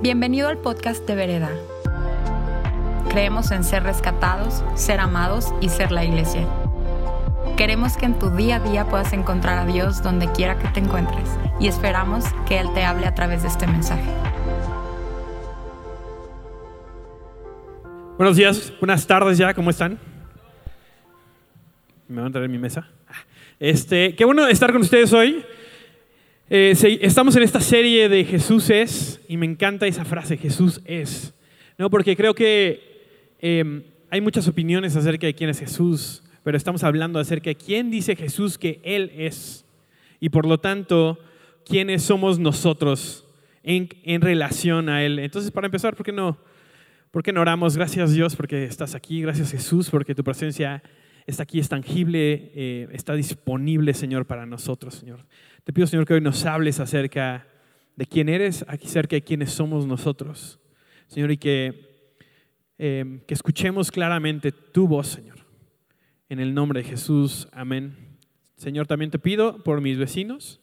Bienvenido al podcast de Vereda. Creemos en ser rescatados, ser amados y ser la iglesia. Queremos que en tu día a día puedas encontrar a Dios donde quiera que te encuentres y esperamos que Él te hable a través de este mensaje. Buenos días, buenas tardes ya, ¿cómo están? Me van a traer mi mesa. Este, qué bueno estar con ustedes hoy. Eh, estamos en esta serie de Jesús es, y me encanta esa frase, Jesús es, ¿no? porque creo que em, hay muchas opiniones acerca de quién es Jesús, pero estamos hablando acerca de quién dice Jesús que Él es, y por lo tanto, quiénes somos nosotros en, relación a Él. Entonces, para empezar, ¿por qué no? ¿Por qué no oramos? Gracias Dios porque estás aquí, gracias Jesús porque tu presencia está aquí, es tangible, eh, está disponible, Señor, para nosotros, Señor. Te pido, Señor, que hoy nos hables acerca de quién eres, acerca de quiénes somos nosotros, Señor, y que, eh, que escuchemos claramente tu voz, Señor. En el nombre de Jesús, amén. Señor, también te pido por mis vecinos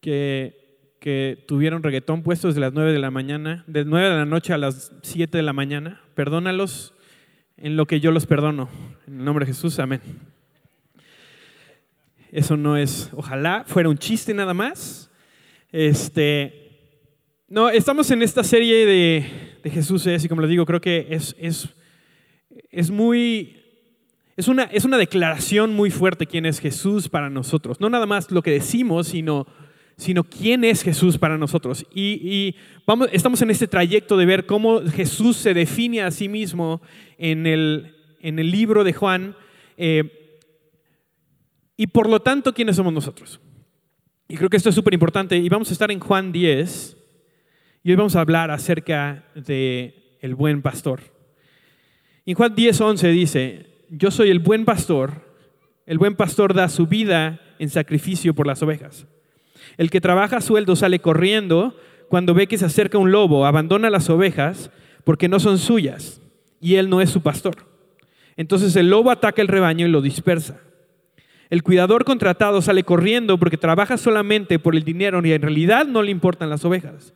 que, que tuvieron reggaetón puesto desde las 9 de la mañana, de 9 de la noche a las 7 de la mañana. Perdónalos en lo que yo los perdono. En el nombre de Jesús, amén. Eso no es, ojalá fuera un chiste nada más. Este, no, estamos en esta serie de, de Jesús es, y como les digo, creo que es, es, es muy, es una, es una declaración muy fuerte quién es Jesús para nosotros. No nada más lo que decimos, sino sino quién es Jesús para nosotros. Y, vamos, estamos en este trayecto de ver cómo Jesús se define a sí mismo en el, en el libro de Juan. Eh, y por lo tanto, ¿quiénes somos nosotros? Y creo que esto es súper importante. Y vamos a estar en Juan 10. Y hoy vamos a hablar acerca de el buen pastor. en Juan 10, 11 dice, yo soy el buen pastor. El buen pastor da su vida en sacrificio por las ovejas. El que trabaja a sueldo sale corriendo cuando ve que se acerca un lobo, abandona las ovejas porque no son suyas y él no es su pastor. Entonces el lobo ataca el rebaño y lo dispersa. El cuidador contratado sale corriendo porque trabaja solamente por el dinero y en realidad no le importan las ovejas.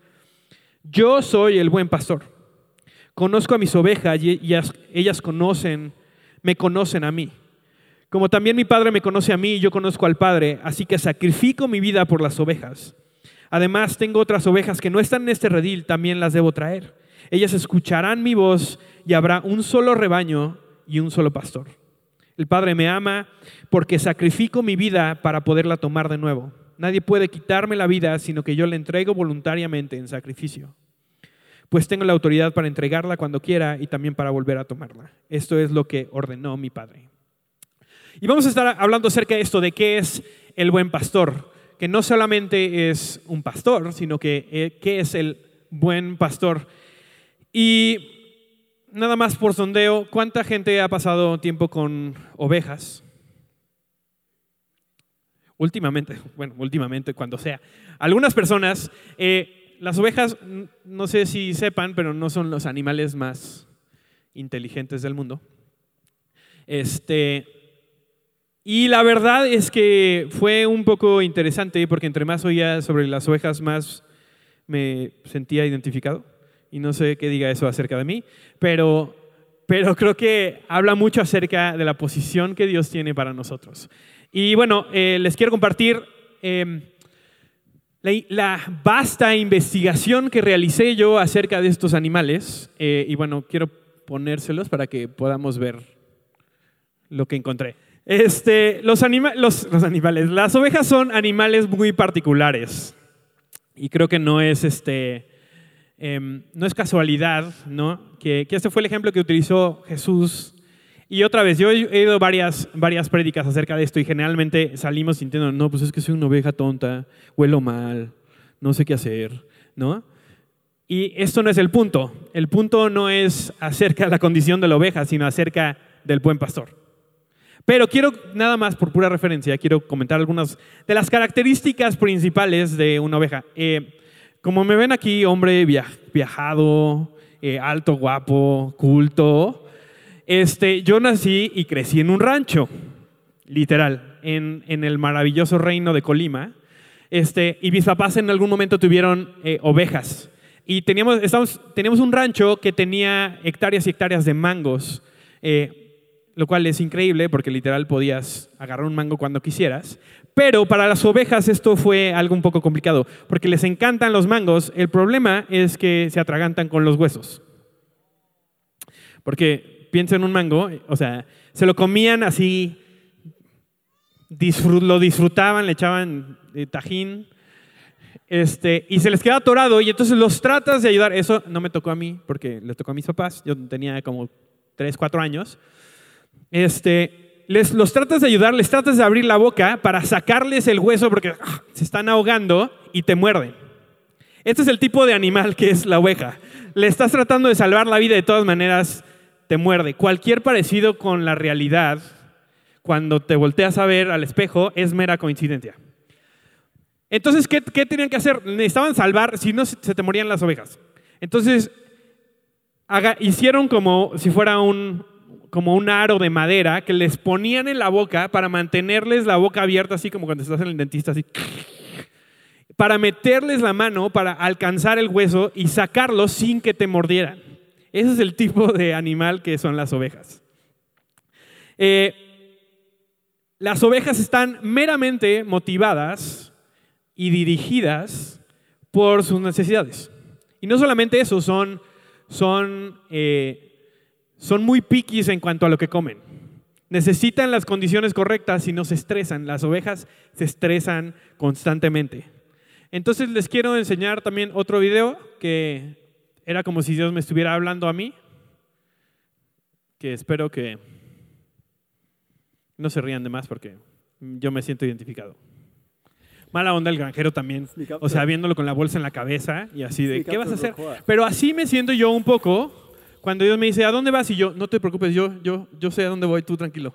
Yo soy el buen pastor. Conozco a mis ovejas y ellas, conocen, me conocen a mí. Como también mi Padre me conoce a mí y yo conozco al Padre, así que sacrifico mi vida por las ovejas. Además, tengo otras ovejas que no están en este redil, también las debo traer. Ellas escucharán mi voz y habrá un solo rebaño y un solo pastor. El Padre me ama porque sacrifico mi vida para poderla tomar de nuevo. Nadie puede quitarme la vida, sino que yo la entrego voluntariamente en sacrificio. Pues tengo la autoridad para entregarla cuando quiera y también para volver a tomarla. Esto es lo que ordenó mi Padre. Y vamos a estar hablando acerca de esto, de qué es el buen pastor, que no solamente es un pastor, sino que eh, qué es el buen pastor. Y nada más por sondeo, ¿cuánta gente ha pasado tiempo con ovejas? Últimamente, bueno, últimamente, cuando sea. Algunas personas, eh, las ovejas, no sé si sepan, pero no son los animales más inteligentes del mundo. Este, y la verdad es que fue un poco interesante porque entre más oía sobre las ovejas, más me sentía identificado. Y no sé qué diga eso acerca de mí, pero, pero creo que habla mucho acerca de la posición que Dios tiene para nosotros. Y bueno, eh, les quiero compartir em, la, vasta investigación que realicé yo acerca de estos animales. Eh, y bueno, quiero ponérselos para que podamos ver lo que encontré. Este, los, animales, las ovejas son animales muy particulares y creo que no es, este, em, no es casualidad ¿no? Que, que, este fue el ejemplo que utilizó Jesús. Y otra vez, yo he oído varias, varias prédicas acerca de esto y generalmente salimos sintiendo, no, pues es que soy una oveja tonta, huelo mal, no sé qué hacer, ¿no? Y esto no es el punto. El punto no es acerca de la condición de la oveja, sino acerca del buen pastor. Pero quiero, nada más por pura referencia, quiero comentar algunas de las características principales de una oveja. Eh, como me ven aquí, hombre viajado, eh, alto, guapo, culto, este, yo nací y crecí en un rancho, literal, en, el maravilloso reino de Colima. Este, y mis papás en algún momento tuvieron eh, ovejas. Y teníamos, estábamos, teníamos un rancho que tenía hectáreas y hectáreas de mangos, eh, lo cual es increíble porque literal podías agarrar un mango cuando quisieras. Pero para las ovejas esto fue algo un poco complicado, porque les encantan los mangos. El problema es que se atragantan con los huesos. Porque piensa en un mango, o sea, se lo comían así, lo disfrutaban, le echaban eh, tajín, este, y se les queda atorado y entonces los tratas de ayudar. Eso no me tocó a mí porque le tocó a mis papás. Yo tenía como 3, 4 años. Este, les, los tratas de ayudar, les tratas de abrir la boca para sacarles el hueso porque ah, se están ahogando y te muerden. Este es el tipo de animal que es la oveja. Le estás tratando de salvar la vida de todas maneras, te muerde. Cualquier parecido con la realidad, cuando te volteas a ver al espejo, es mera coincidencia. Entonces, ¿qué, tenían que hacer? Necesitaban salvar, si no se te morían las ovejas. Entonces, hicieron como si fuera un, como un aro de madera que les ponían en la boca para mantenerles la boca abierta, así como cuando estás en el dentista, así. Para meterles la mano, para alcanzar el hueso y sacarlo sin que te mordieran. Ese es el tipo de animal que son las ovejas. Eh, las ovejas están meramente motivadas y dirigidas por sus necesidades. Y no solamente eso, son, son, eh, son muy piquis en cuanto a lo que comen. Necesitan las condiciones correctas y no se estresan. Las ovejas se estresan constantemente. Entonces les quiero enseñar también otro video que era como si Dios me estuviera hablando a mí, que espero que no se rían de más porque yo me siento identificado. Mala onda el granjero también. O sea, viéndolo con la bolsa en la cabeza y así de, ¿qué vas a hacer? Pero así me siento yo un poco cuando Dios me dice, ¿a dónde vas? Y yo, no te preocupes, yo, yo, yo sé a dónde voy, tú tranquilo.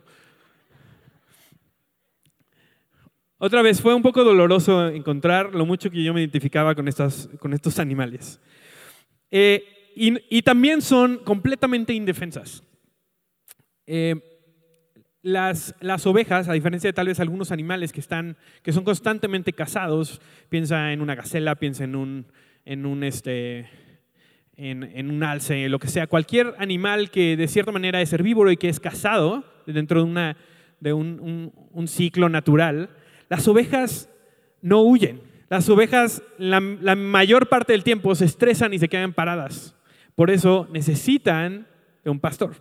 Otra vez, fue un poco doloroso encontrar lo mucho que yo me identificaba con, estas, con estos animales. Eh, y, también son completamente indefensas. Eh, las, ovejas, a diferencia de tal vez algunos animales que, están, que son constantemente cazados, piensa en una gacela, piensa en un, en un, este, en, un alce, lo que sea, cualquier animal que de cierta manera es herbívoro y que es cazado dentro de, una, de un, ciclo natural, las ovejas no huyen. Las ovejas la, la mayor parte del tiempo se estresan y se quedan paradas. Por eso necesitan de un pastor.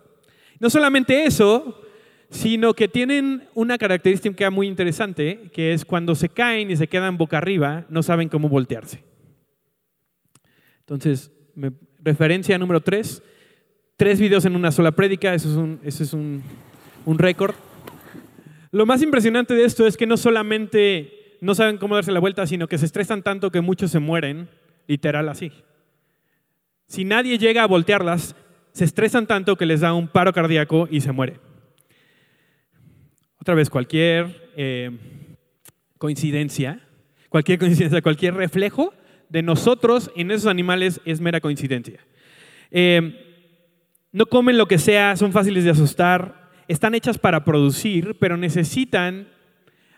No solamente eso, sino que tienen una característica muy interesante, que es cuando se caen y se quedan boca arriba, no saben cómo voltearse. Entonces, referencia número tres, tres videos en una sola prédica, eso es un, eso es un, un récord. Lo más impresionante de esto es que no solamente no saben cómo darse la vuelta, sino que se estresan tanto que muchos se mueren, literal así. Si nadie llega a voltearlas, se estresan tanto que les da un paro cardíaco y se mueren. Otra vez, cualquier eh, coincidencia, cualquier coincidencia, cualquier reflejo de nosotros en esos animales es mera coincidencia. Eh, no comen lo que sea, son fáciles de asustar, están hechas para producir, pero necesitan,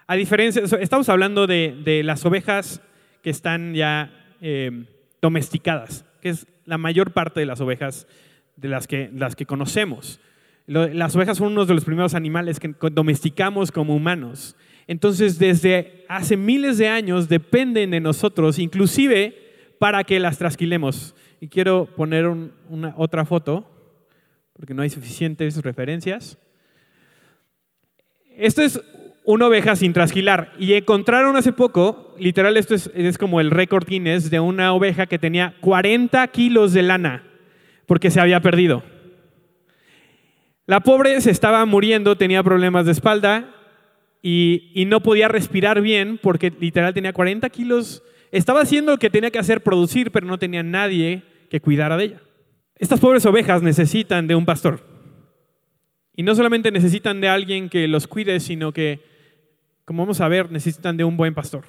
a diferencia, estamos hablando de, las ovejas que están ya eh, domesticadas, que es la mayor parte de las ovejas de las que, las que conocemos. Las ovejas son uno de los primeros animales que domesticamos como humanos. Entonces, desde hace miles de años dependen de nosotros, inclusive para que las trasquilemos. Y quiero poner una, otra foto, porque no hay suficientes referencias. Esto es una oveja sin trasquilar. Y encontraron hace poco, literal, esto es, es como el récord Guinness de una oveja que tenía 40 kilos de lana, porque se había perdido. La pobre se estaba muriendo, tenía problemas de espalda y, no podía respirar bien porque literal tenía 40 kilos. Estaba haciendo lo que tenía que hacer, producir, pero no tenía nadie que cuidara de ella. Estas pobres ovejas necesitan de un pastor. Y no solamente necesitan de alguien que los cuide, sino que, como vamos a ver, necesitan de un buen pastor.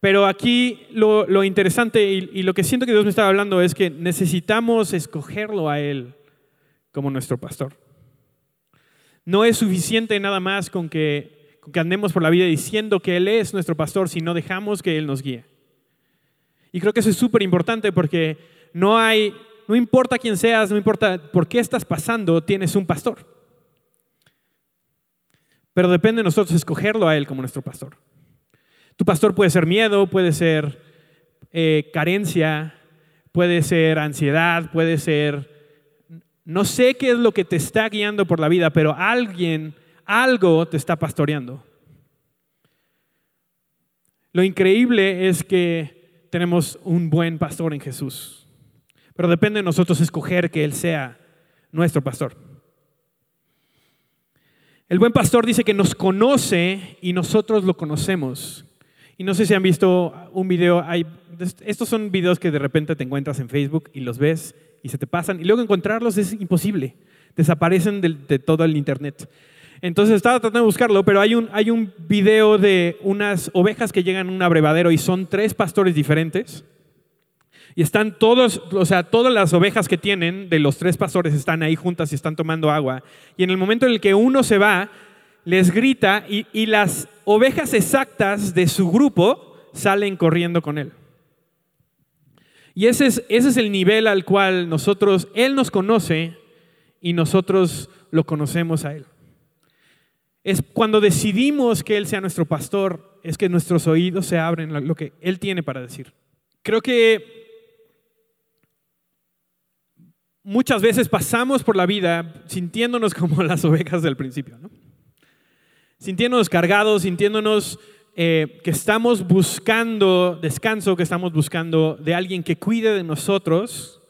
Pero aquí lo, interesante y, y, lo que siento que Dios me estaba hablando es que necesitamos escogerlo a Él como nuestro pastor. No es suficiente nada más con que, andemos por la vida diciendo que Él es nuestro pastor si no dejamos que Él nos guíe. Y creo que eso es súper importante porque no hay, no importa quién seas, no importa por qué estás pasando, tienes un pastor. Pero depende de nosotros escogerlo a Él como nuestro pastor. Tu pastor puede ser miedo, puede ser eh, carencia, puede ser ansiedad, puede ser... No sé qué es lo que te está guiando por la vida, pero alguien, algo te está pastoreando. Lo increíble es que tenemos un buen pastor en Jesús, pero depende de nosotros escoger que Él sea nuestro pastor. El buen pastor dice que nos conoce y nosotros lo conocemos. Y no sé si han visto un video, estos son videos que de repente te encuentras en Facebook y los ves y se te pasan y luego encontrarlos es imposible, desaparecen de, de todo el Internet. Entonces estaba tratando de buscarlo, pero hay un, hay un video de unas ovejas que llegan a un abrevadero y son tres pastores diferentes. Y están todos, o sea, todas las ovejas que tienen de los tres pastores están ahí juntas y están tomando agua. Y en el momento en el que uno se va, les grita y, las ovejas exactas de su grupo salen corriendo con él. Y ese es, ese es el nivel al cual nosotros, Él nos conoce y nosotros lo conocemos a Él. Es cuando decidimos que Él sea nuestro pastor, es que nuestros oídos se abren lo que Él tiene para decir. Creo que muchas veces pasamos por la vida sintiéndonos como las ovejas del principio, ¿no? sintiéndonos cargados, sintiéndonos eh, que estamos buscando descanso, que estamos buscando de alguien que cuide de nosotros.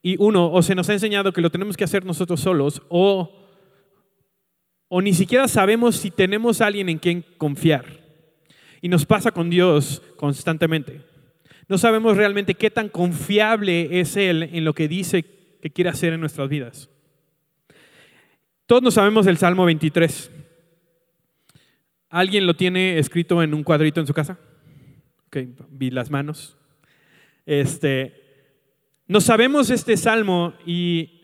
Y uno, o se nos ha enseñado que lo tenemos que hacer nosotros solos, o, o ni siquiera sabemos si tenemos alguien en quien confiar. Y nos pasa con Dios constantemente. No sabemos realmente qué tan confiable es Él en lo que dice que quiere hacer en nuestras vidas. Todos nos sabemos el Salmo 23. ¿Alguien lo tiene escrito en un cuadrito en su casa? Okay, vi las manos. Este, no sabemos este salmo y,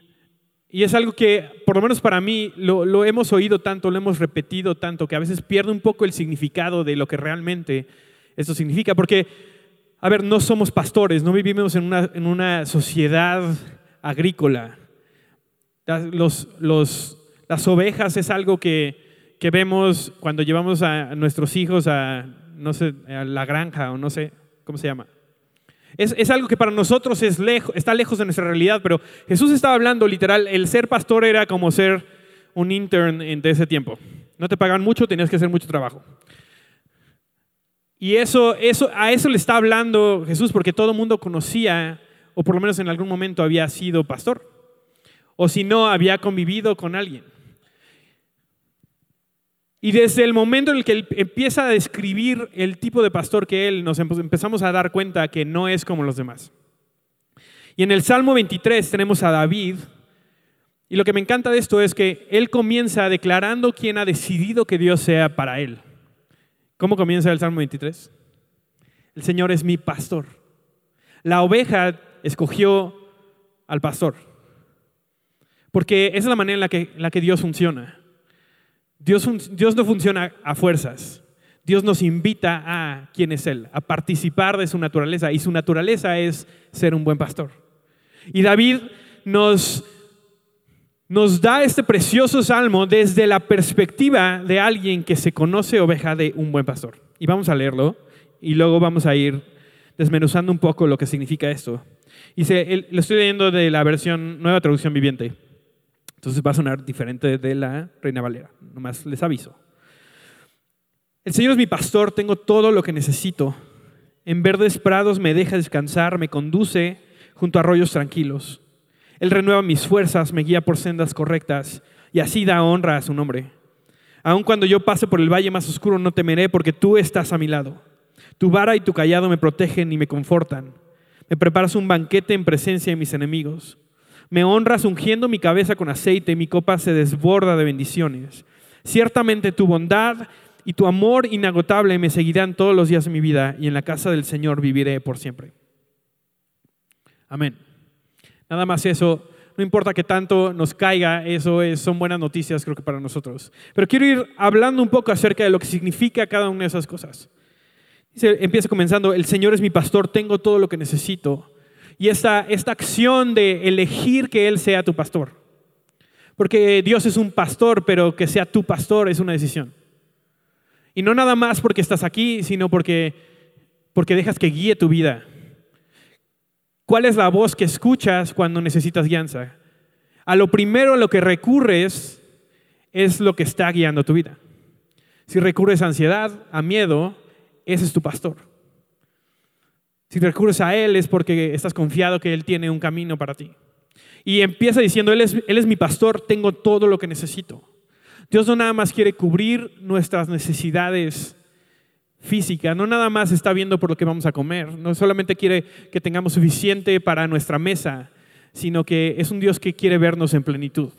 es algo que, por lo menos para mí, lo, lo, hemos oído tanto, lo hemos repetido tanto, que a veces pierde un poco el significado de lo que realmente esto significa. Porque, a ver, no somos pastores, no vivimos en una, en una sociedad agrícola. Los, los, las ovejas es algo que que vemos cuando llevamos a nuestros hijos a, no sé, a la granja o no sé, ¿cómo se llama? Es, algo que para nosotros es está lejos de nuestra realidad, pero Jesús estaba hablando literal, el ser pastor era como ser un intern de ese tiempo. No te pagan mucho, tenías que hacer mucho trabajo. Y eso, eso, a eso le está hablando Jesús porque todo el mundo conocía, o por lo menos en algún momento había sido pastor, o si no, había convivido con alguien. Y desde el momento en el que él empieza a describir el tipo de pastor que él, nos empezamos a dar cuenta que no es como los demás. Y en el Salmo 23 tenemos a David, y lo que me encanta de esto es que él comienza declarando quién ha decidido que Dios sea para él. ¿Cómo comienza el Salmo 23? El Señor es mi pastor. La oveja escogió al pastor. Porque esa es la manera en la que, en la que Dios funciona. Dios, no funciona a fuerzas. Dios nos invita a quién es Él, a participar de su naturaleza. Y su naturaleza es ser un buen pastor. Y David nos, nos da este precioso salmo desde la perspectiva de alguien que se conoce oveja de un buen pastor. Y vamos a leerlo y luego vamos a ir desmenuzando un poco lo que significa esto. Y lo estoy leyendo de la versión Nueva Traducción Viviente. Entonces va a sonar diferente de la Reina Valera, nomás les aviso. El Señor es mi pastor, tengo todo lo que necesito. En verdes prados me deja descansar, me conduce junto a arroyos tranquilos. Él renueva mis fuerzas, me guía por sendas correctas y así da honra a su nombre. Aun cuando yo pase por el valle más oscuro no temeré porque tú estás a mi lado. Tu vara y tu callado me protegen y me confortan. Me preparas un banquete en presencia de mis enemigos. Me honras ungiendo mi cabeza con aceite y mi copa se desborda de bendiciones. Ciertamente tu bondad y tu amor inagotable me seguirán todos los días de mi vida y en la casa del Señor viviré por siempre. Amén. Nada más eso. No importa que tanto nos caiga, eso es, son buenas noticias creo que para nosotros. Pero quiero ir hablando un poco acerca de lo que significa cada una de esas cosas. empieza comenzando, el Señor es mi pastor, tengo todo lo que necesito. Y esta, esta acción de elegir que Él sea tu pastor. Porque Dios es un pastor, pero que sea tu pastor es una decisión. Y no nada más porque estás aquí, sino porque, porque dejas que guíe tu vida. ¿Cuál es la voz que escuchas cuando necesitas guianza? A lo primero a lo que recurres es lo que está guiando tu vida. Si recurres a ansiedad, a miedo, ese es tu pastor. Si recurres a Él es porque estás confiado que Él tiene un camino para ti. Y empieza diciendo, Él es, Él es mi pastor, tengo todo lo que necesito. Dios no nada más quiere cubrir nuestras necesidades físicas, no nada más está viendo por lo que vamos a comer, no solamente quiere que tengamos suficiente para nuestra mesa, sino que es un Dios que quiere vernos en plenitud.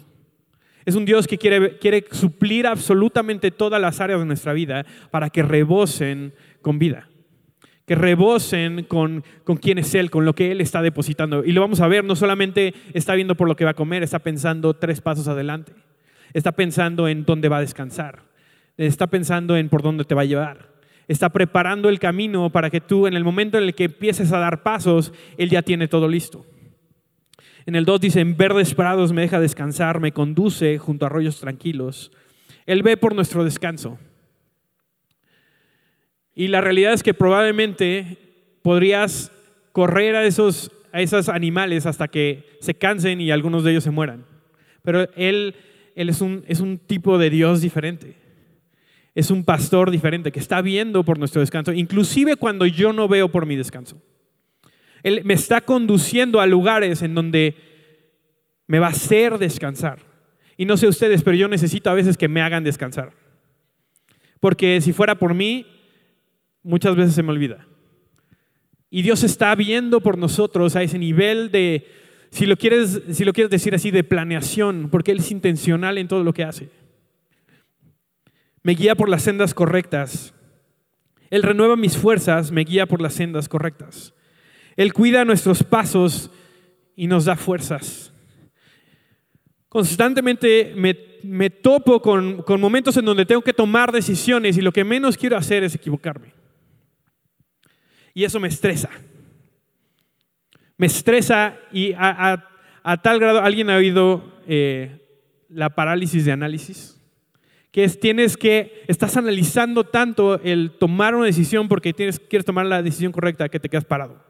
Es un Dios que quiere, quiere suplir absolutamente todas las áreas de nuestra vida para que rebosen con vida, que rebosen con, con quién es Él, con lo que Él está depositando. Y lo vamos a ver, no solamente está viendo por lo que va a comer, está pensando tres pasos adelante, está pensando en dónde va a descansar, está pensando en por dónde te va a llevar. Está preparando el camino para que tú en el momento en el que empieces a dar pasos, Él ya tiene todo listo. En el 2 dice, en verdes prados me deja descansar, me conduce junto a arroyos tranquilos. Él ve por nuestro descanso. Y la realidad es que probablemente podrías correr a esos, a esos animales hasta que se cansen y algunos de ellos se mueran. Pero Él, él es, un, es un tipo de Dios diferente. Es un pastor diferente que está viendo por nuestro descanso, inclusive cuando yo no veo por mi descanso. Él me está conduciendo a lugares en donde me va a hacer descansar. Y no sé ustedes, pero yo necesito a veces que me hagan descansar. Porque si fuera por mí, muchas veces se me olvida. Y Dios está viendo por nosotros a ese nivel de, si lo quieres, si lo quieres decir así, de planeación, porque Él es intencional en todo lo que hace. Me guía por las sendas correctas. Él renueva mis fuerzas, me guía por las sendas correctas. Él cuida nuestros pasos y nos da fuerzas. Constantemente me, topo con, con momentos en donde tengo que tomar decisiones y lo que menos quiero hacer es equivocarme. Y eso me estresa. Me estresa y a, tal grado, ¿alguien ha oído eh, la parálisis de análisis? Que es, tienes que, estás analizando tanto el tomar una decisión porque quieres tomar la decisión correcta que te quedas parado.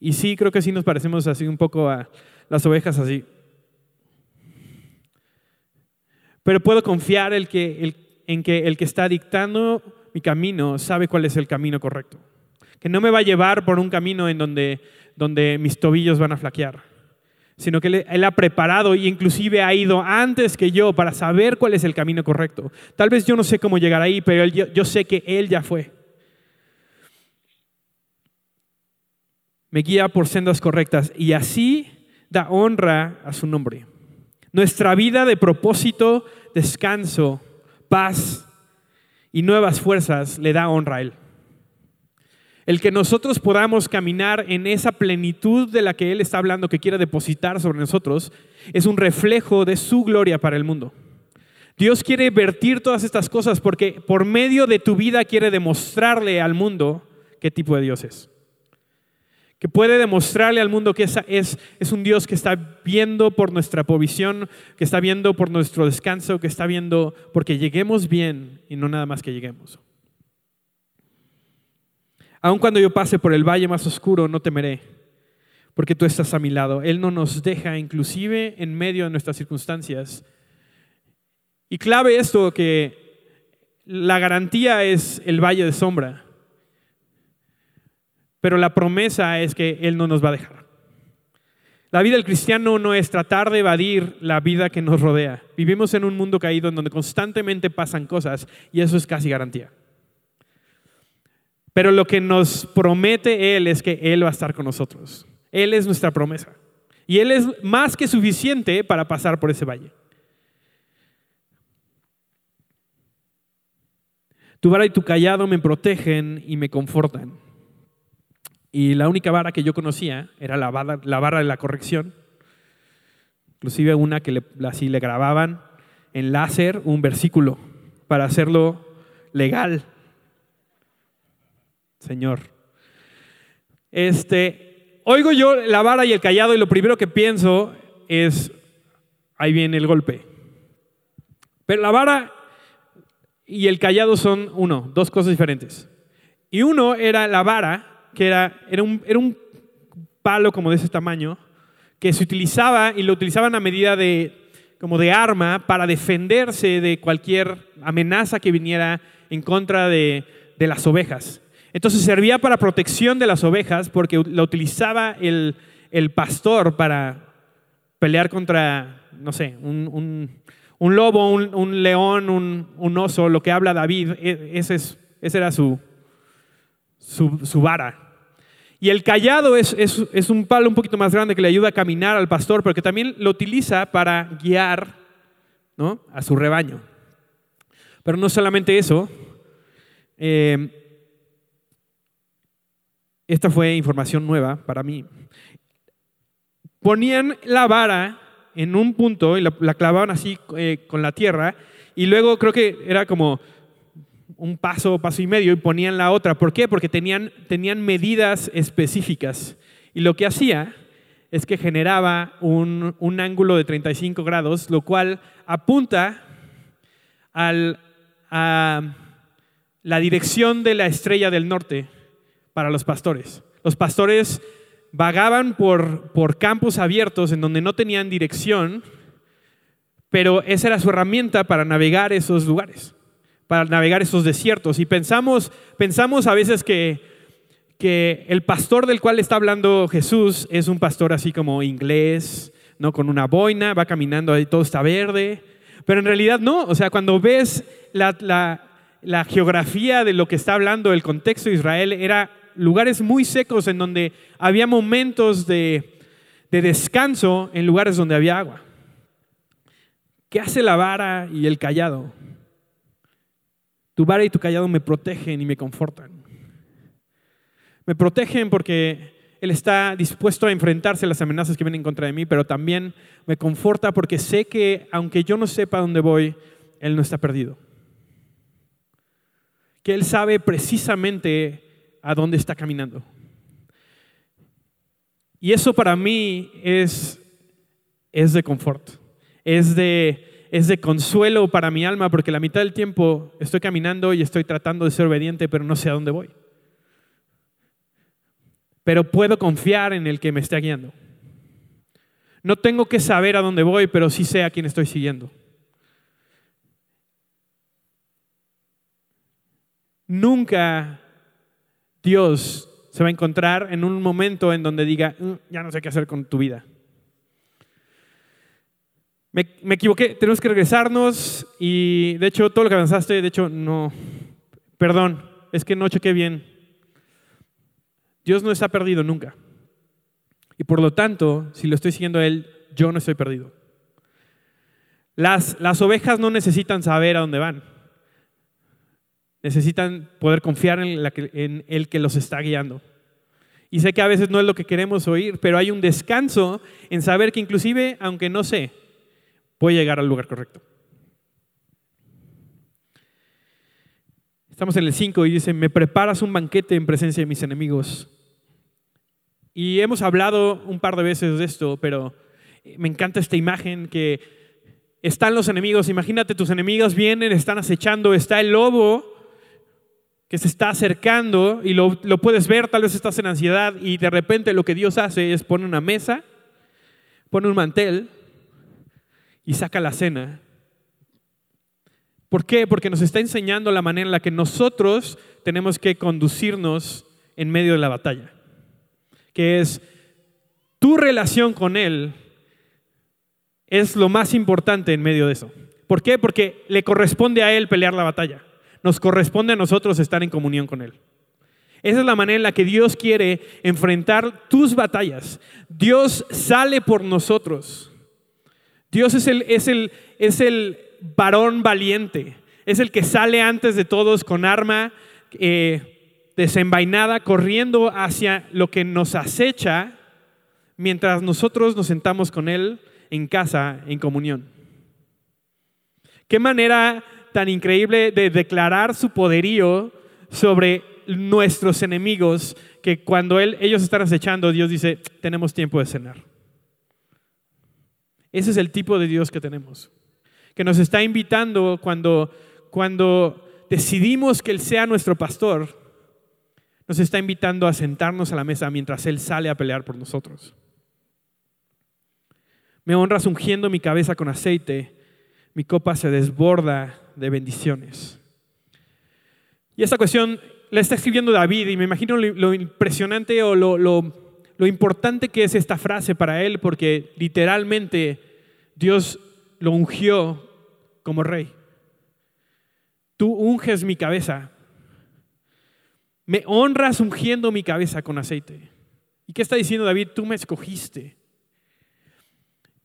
Y sí, creo que sí nos parecemos así un poco a las ovejas así. Pero puedo confiar en que el que está dictando mi camino sabe cuál es el camino correcto. Que no me va a llevar por un camino en donde, donde mis tobillos van a flaquear, sino que él, ha preparado e inclusive ha ido antes que yo para saber cuál es el camino correcto. Tal vez yo no sé cómo llegar ahí, pero yo sé que Él ya fue. me guía por sendas correctas y así da honra a su nombre. Nuestra vida de propósito, descanso, paz y nuevas fuerzas le da honra a Él. El que nosotros podamos caminar en esa plenitud de la que Él está hablando, que quiere depositar sobre nosotros, es un reflejo de su gloria para el mundo. Dios quiere vertir todas estas cosas porque por medio de tu vida quiere demostrarle al mundo qué tipo de Dios es que puede demostrarle al mundo que es, es, es, un Dios que está viendo por nuestra provisión, que está viendo por nuestro descanso, que está viendo porque lleguemos bien y no nada más que lleguemos. Aun cuando yo pase por el valle más oscuro, no temeré, porque tú estás a mi lado. Él no nos deja, inclusive en medio de nuestras circunstancias. Y clave esto que la garantía es el valle de sombra. Pero la promesa es que Él no nos va a dejar. La vida del cristiano no es tratar de evadir la vida que nos rodea. Vivimos en un mundo caído en donde constantemente pasan cosas y eso es casi garantía. Pero lo que nos promete Él es que Él va a estar con nosotros. Él es nuestra promesa. Y Él es más que suficiente para pasar por ese valle. Tu vara y tu callado me protegen y me confortan. Y la única vara que yo conocía era la vara, la vara de la corrección. Inclusive una que así le grababan en láser un versículo para hacerlo legal. Señor. Este, oigo yo la vara y el callado y lo primero que pienso es, ahí viene el golpe. Pero la vara y el callado son uno, dos cosas diferentes. Y uno era la vara, que era, era, un, era un palo como de ese tamaño, que se utilizaba y lo utilizaban a medida de, como de arma para defenderse de cualquier amenaza que viniera en contra de, de las ovejas. Entonces servía para protección de las ovejas porque la utilizaba el, el pastor para pelear contra, no sé, un, un, lobo, un, león, un, oso, lo que habla David, e, ese, es, ese era su, su, su, vara. Y el callado es, es, es, un palo un poquito más grande que le ayuda a caminar al pastor, pero que también lo utiliza para guiar ¿no? a su rebaño. Pero no solamente eso, eh, esta fue información nueva para mí. Ponían la vara en un punto y la, clavaban así eh, con la tierra y luego creo que era como un paso, paso y medio y ponían la otra. ¿Por qué? Porque tenían, tenían medidas específicas. Y lo que hacía es que generaba un, un ángulo de 35 grados, lo cual apunta a la dirección de la estrella del norte para los pastores. Los pastores vagaban por, por campos abiertos en donde no tenían dirección, pero esa era su herramienta para navegar esos lugares, para navegar esos desiertos. Y pensamos, pensamos a veces que, que el pastor del cual está hablando Jesús es un pastor así como inglés, ¿no? con una boina, va caminando ahí, todo está verde. Pero en realidad no, o sea, cuando ves la, la, la geografía de lo que está hablando, el contexto de Israel, era lugares muy secos en donde había momentos de, descanso en lugares donde había agua. ¿Qué hace la vara y el callado? Tu vara y tu callado me protegen y me confortan. Me protegen porque Él está dispuesto a enfrentarse a las amenazas que vienen contra de mí, pero también me conforta porque sé que aunque yo no sepa dónde voy, Él no está perdido. Que Él sabe precisamente a dónde está caminando. Y eso para mí es, es de confort, es de, es de consuelo para mi alma, porque la mitad del tiempo estoy caminando y estoy tratando de ser obediente, pero no sé a dónde voy. Pero puedo confiar en el que me está guiando. No tengo que saber a dónde voy, pero sí sé a quién estoy siguiendo. Nunca Dios se va a encontrar en un momento en donde diga, mm, ya no sé qué hacer con tu vida. Me, equivoqué, tenemos que regresarnos y de hecho todo lo que avanzaste, de hecho no, perdón, es que no chequé bien. Dios no está perdido nunca. Y por lo tanto, si lo estoy siguiendo a Él, yo no estoy perdido. Las, las ovejas no necesitan saber a dónde van. Necesitan poder confiar en, el que los está guiando. Y sé que a veces no es lo que queremos oír, pero hay un descanso en saber que inclusive, aunque no sé, voy a llegar al lugar correcto. Estamos en el 5 y dice, me preparas un banquete en presencia de mis enemigos. Y hemos hablado un par de veces de esto, pero me encanta esta imagen que están los enemigos. Imagínate, tus enemigos vienen, están acechando, está el lobo que se está acercando y lo, puedes ver, tal vez estás en ansiedad y de repente lo que Dios hace es pone una mesa, pone un mantel y saca la cena. ¿Por qué? Porque nos está enseñando la manera en la que nosotros tenemos que conducirnos en medio de la batalla, que es tu relación con Él es lo más importante en medio de eso. ¿Por qué? Porque le corresponde a Él pelear la batalla nos corresponde a nosotros estar en comunión con Él. Esa es la manera en la que Dios quiere enfrentar tus batallas. Dios sale por nosotros. Dios es el, es el, es el varón valiente. Es el que sale antes de todos con arma eh, desenvainada, corriendo hacia lo que nos acecha, mientras nosotros nos sentamos con Él en casa, en comunión. ¿Qué manera tan increíble de declarar su poderío sobre nuestros enemigos que cuando él, ellos están acechando, Dios dice, tenemos tiempo de cenar. Ese es el tipo de Dios que tenemos, que nos está invitando cuando, cuando decidimos que Él sea nuestro pastor, nos está invitando a sentarnos a la mesa mientras Él sale a pelear por nosotros. Me honras ungiendo mi cabeza con aceite, mi copa se desborda de bendiciones. Y esta cuestión la está escribiendo David y me imagino lo, impresionante o lo, lo importante que es esta frase para él, porque literalmente Dios lo ungió como rey. Tú unges mi cabeza. Me honras ungiendo mi cabeza con aceite. ¿Y qué está diciendo David? Tú me escogiste.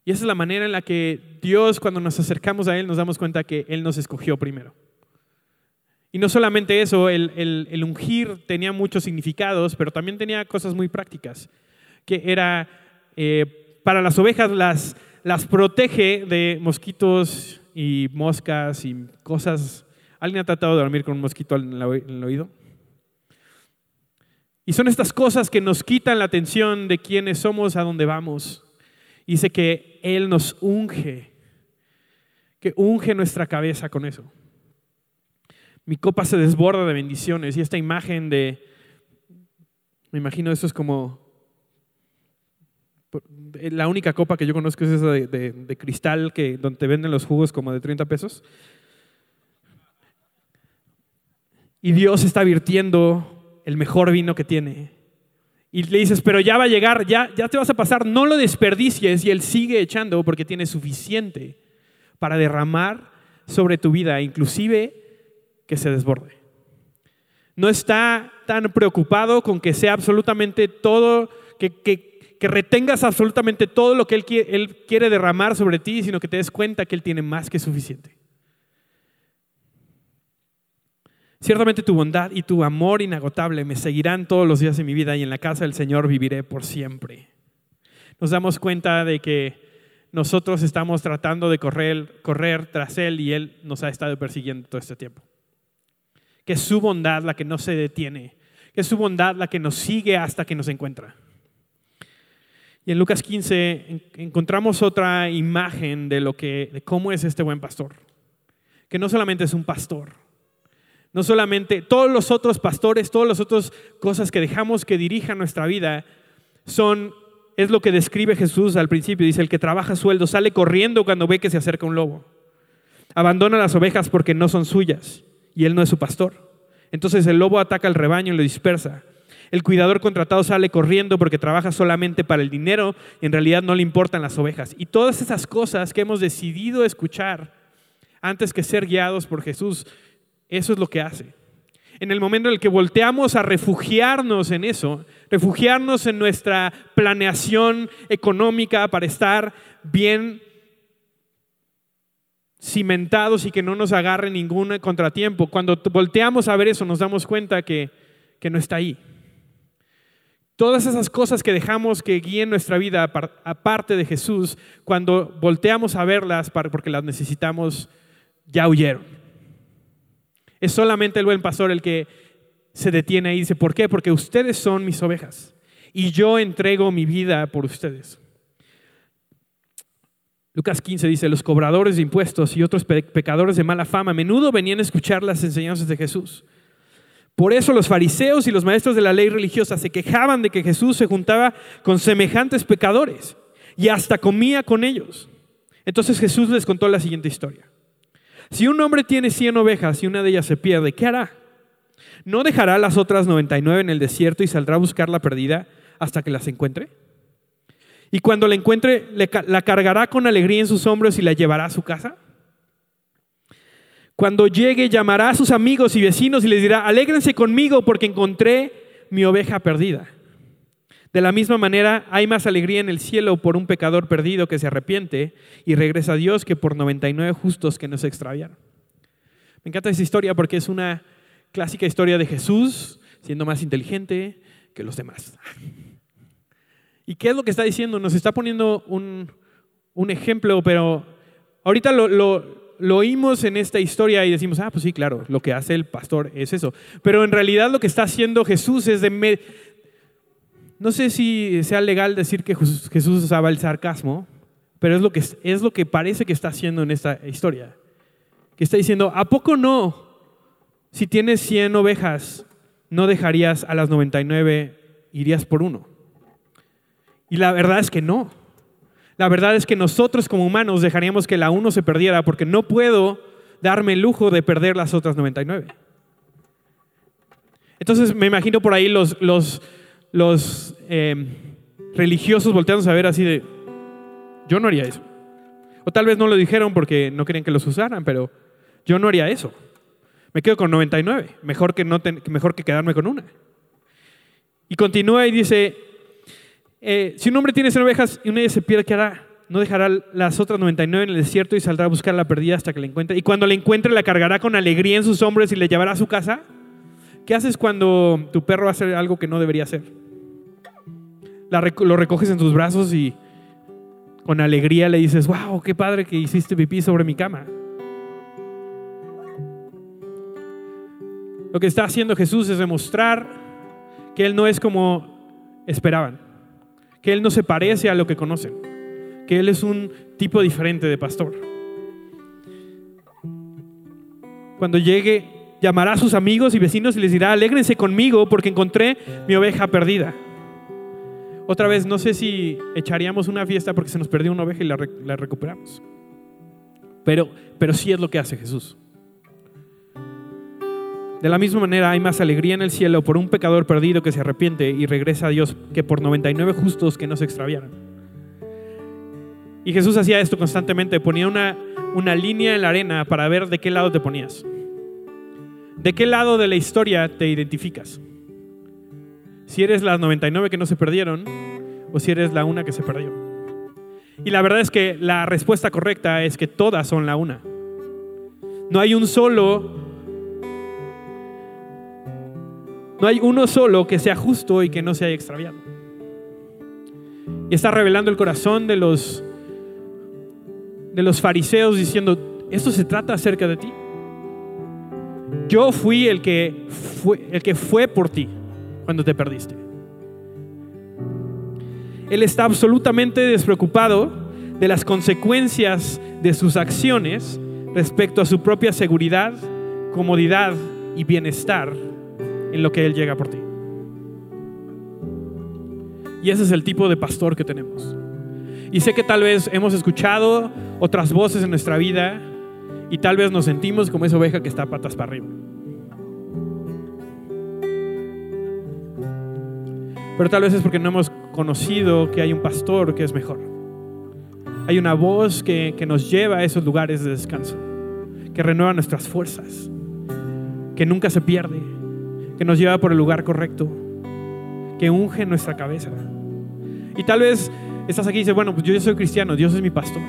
Y esa es la manera en la que Dios, cuando nos acercamos a Él, nos damos cuenta que Él nos escogió primero. Y no solamente eso, el, ungir tenía muchos significados, pero también tenía cosas muy prácticas, que era eh, para las ovejas las, las protege de mosquitos y moscas y cosas. ¿Alguien ha tratado de dormir con un mosquito en el oído? Y son estas cosas que nos quitan la atención de quiénes somos, a dónde vamos. Dice que Él nos unge, que unge nuestra cabeza con eso. Mi copa se desborda de bendiciones y esta imagen de, me imagino eso es como, la única copa que yo conozco es esa de, cristal que, donde te venden los jugos como de 30 pesos. Y Dios está virtiendo el mejor vino que tiene y le dices, pero ya va a llegar, ya, ya te vas a pasar, no lo desperdicies y Él sigue echando porque tiene suficiente para derramar sobre tu vida, inclusive que se desborde. No está tan preocupado con que sea absolutamente todo, que, que, que retengas absolutamente todo lo que él él quiere derramar sobre ti, sino que te des cuenta que Él tiene más que suficiente. Ciertamente tu bondad y tu amor inagotable me seguirán todos los días de mi vida y en la casa del Señor viviré por siempre. Nos damos cuenta de que nosotros estamos tratando de correr, correr tras Él y Él nos ha estado persiguiendo todo este tiempo. Que es su bondad la que no se detiene, que es su bondad la que nos sigue hasta que nos encuentra. Y en Lucas 15 encontramos otra imagen de lo que de cómo es este buen pastor. Que no solamente es un pastor, no solamente todos los otros pastores, todas las otras cosas que dejamos que dirijan nuestra vida son es lo que describe Jesús al principio. Dice, el que trabaja sueldo sale corriendo cuando ve que se acerca un lobo. Abandona las ovejas porque no son suyas y él no es su pastor. Entonces el lobo ataca al rebaño y lo dispersa. El cuidador contratado sale corriendo porque trabaja solamente para el dinero y en realidad no le importan las ovejas. Y todas esas cosas que hemos decidido escuchar antes que ser guiados por Jesús eso es lo que hace. En el momento en el que volteamos a refugiarnos en eso, refugiarnos en nuestra planeación económica para estar bien cimentados y que no nos agarre ningún contratiempo, cuando volteamos a ver eso nos damos cuenta que, que no está ahí. Todas esas cosas que dejamos que guíen nuestra vida aparte de Jesús, cuando volteamos a verlas porque las necesitamos, ya huyeron. Es solamente el buen pastor el que se detiene y dice, ¿por qué? Porque ustedes son mis ovejas y yo entrego mi vida por ustedes. Lucas 15 dice, los cobradores de impuestos y otros pecadores de mala fama a menudo venían a escuchar las enseñanzas de Jesús. Por eso los fariseos y los maestros de la ley religiosa se quejaban de que Jesús se juntaba con semejantes pecadores y hasta comía con ellos. Entonces Jesús les contó la siguiente historia. Si un hombre tiene 100 ovejas y una de ellas se pierde, ¿qué hará? ¿No dejará las otras 99 en el desierto y saldrá a buscar la perdida hasta que las encuentre? Y cuando la encuentre, ¿la cargará con alegría en sus hombros y la llevará a su casa? Cuando llegue, llamará a sus amigos y vecinos y les dirá, alégrense conmigo porque encontré mi oveja perdida. De la misma manera, hay más alegría en el cielo por un pecador perdido que se arrepiente y regresa a Dios que por 99 justos que no se extraviaron. Me encanta esa historia porque es una clásica historia de Jesús siendo más inteligente que los demás. ¿Y qué es lo que está diciendo? Nos está poniendo un, ejemplo, pero ahorita lo, lo oímos en esta historia y decimos, ah, pues sí, claro, lo que hace el pastor es eso. Pero en realidad lo que está haciendo Jesús es de... No sé si sea legal decir que Jesús usaba el sarcasmo, pero es lo, que, es lo que parece que está haciendo en esta historia. Que está diciendo, ¿a poco no? Si tienes 100 ovejas, no dejarías a las 99, irías por uno. Y la verdad es que no. La verdad es que nosotros como humanos dejaríamos que la uno se perdiera porque no puedo darme el lujo de perder las otras 99. Entonces me imagino por ahí los, los, los em, religiosos volteándose a ver así de, yo no haría eso. O tal vez no lo dijeron porque no querían que los usaran, pero yo no haría eso. Me quedo con 99, mejor que, no mejor que quedarme con una. Y continúa y dice, eh, si un hombre tiene 100 ovejas y una de se pierde, ¿qué hará? No dejará las otras 99 en el desierto y saldrá a buscar la perdida hasta que la encuentre. Y cuando la encuentre, la cargará con alegría en sus hombros y le llevará a su casa. ¿Qué haces cuando tu perro hace algo que no debería hacer? Lo recoges en tus brazos y con alegría le dices, wow, qué padre que hiciste pipí sobre mi cama. Lo que está haciendo Jesús es demostrar que Él no es como esperaban que Él no se parece a lo que conocen, que Él es un tipo diferente de pastor. Cuando llegue, llamará a sus amigos y vecinos y les dirá, alégrense conmigo porque encontré mi oveja perdida. Otra vez, no sé si echaríamos una fiesta porque se nos perdió una oveja y la, recuperamos. Pero, pero sí es lo que hace Jesús. De la misma manera hay más alegría en el cielo por un pecador perdido que se arrepiente y regresa a Dios que por 99 justos que no se extraviaron. Y Jesús hacía esto constantemente, ponía una, una línea en la arena para ver de qué lado te ponías. ¿De qué lado de la historia te identificas? Si eres las 99 que no se perdieron o si eres la una que se perdió. Y la verdad es que la respuesta correcta es que todas son la una. No hay un solo No hay uno solo que sea justo y que no se haya extraviado. Y está revelando el corazón de los, de los fariseos diciendo, esto se trata acerca de ti. Yo fui el que fue, el que fue por ti cuando te perdiste. Él está absolutamente despreocupado de las consecuencias de sus acciones respecto a su propia seguridad, comodidad y bienestar en lo que Él llega por ti. Y ese es el tipo de pastor que tenemos. Y sé que tal vez hemos escuchado otras voces en nuestra vida y tal vez nos sentimos como esa oveja que está patas para arriba. Pero tal vez es porque no hemos conocido que hay un pastor que es mejor. Hay una voz que, que nos lleva a esos lugares de descanso, que renueva nuestras fuerzas, que nunca se pierde, que nos lleva por el lugar correcto, que unge nuestra cabeza. Y tal vez estás aquí y dices, bueno, pues yo ya soy cristiano, Dios es mi pastor,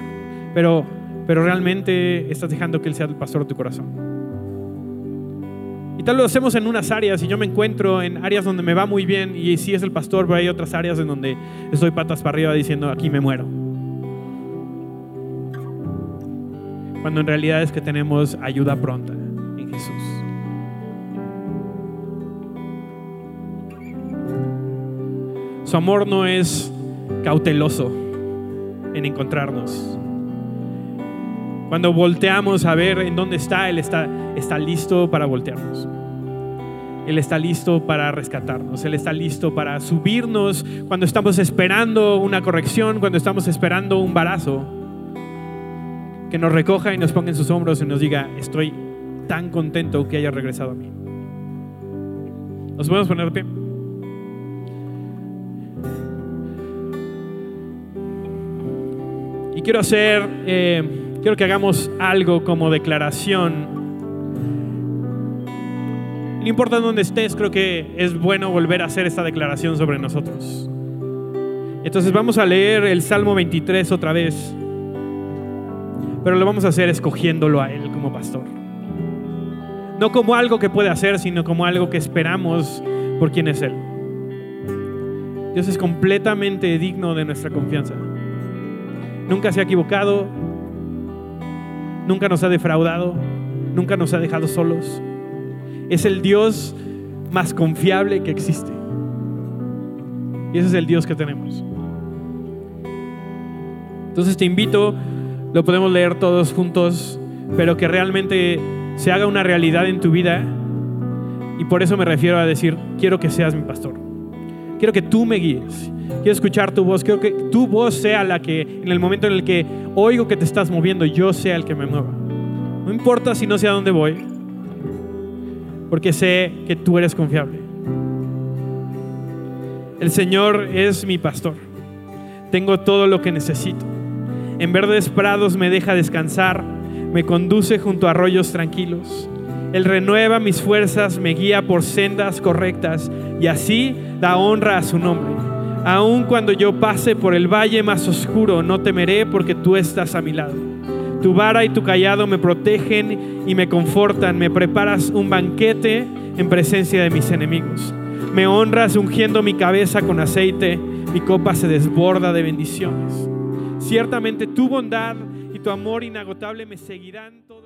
pero, pero realmente estás dejando que Él sea el pastor de tu corazón. Tal lo hacemos en unas áreas y yo me encuentro en áreas donde me va muy bien y sí es el pastor, pero hay otras áreas en donde estoy patas para arriba diciendo, aquí me muero. Cuando en realidad es que tenemos ayuda pronta en Jesús. Su amor no es cauteloso en encontrarnos. Cuando volteamos a ver en dónde está, Él está, está listo para voltearnos. Él está listo para rescatarnos. Él está listo para subirnos cuando estamos esperando una corrección, cuando estamos esperando un barazo. Que nos recoja y nos ponga en sus hombros y nos diga, estoy tan contento que haya regresado a mí. ¿Nos podemos poner de pie? quiero hacer, eh, quiero que hagamos algo como declaración. No importa dónde estés, creo que es bueno volver a hacer esta declaración sobre nosotros. Entonces vamos a leer el Salmo 23 otra vez, pero lo vamos a hacer escogiéndolo a Él como pastor. No como algo que puede hacer, sino como algo que esperamos por quien es Él. Dios es completamente digno de nuestra confianza nunca se ha equivocado, nunca nos ha defraudado, nunca nos ha dejado solos. Es el Dios más confiable que existe. Y ese es el Dios que tenemos. Entonces te invito, lo podemos leer todos juntos, pero que realmente se haga una realidad en tu vida. Y por eso me refiero a decir, quiero que seas mi pastor. Quiero que tú me guíes. Quiero escuchar tu voz. Quiero que tu voz sea la que en el momento en el que oigo que te estás moviendo, yo sea el que me mueva. No importa si no sé a dónde voy, porque sé que tú eres confiable. El Señor es mi pastor. Tengo todo lo que necesito. En verdes prados me deja descansar, me conduce junto a arroyos tranquilos. Él renueva mis fuerzas, me guía por sendas correctas y así da honra a su nombre. Aun cuando yo pase por el valle más oscuro, no temeré porque tú estás a mi lado. Tu vara y tu callado me protegen y me confortan. Me preparas un banquete en presencia de mis enemigos. Me honras ungiendo mi cabeza con aceite. Mi copa se desborda de bendiciones. Ciertamente tu bondad y tu amor inagotable me seguirán todos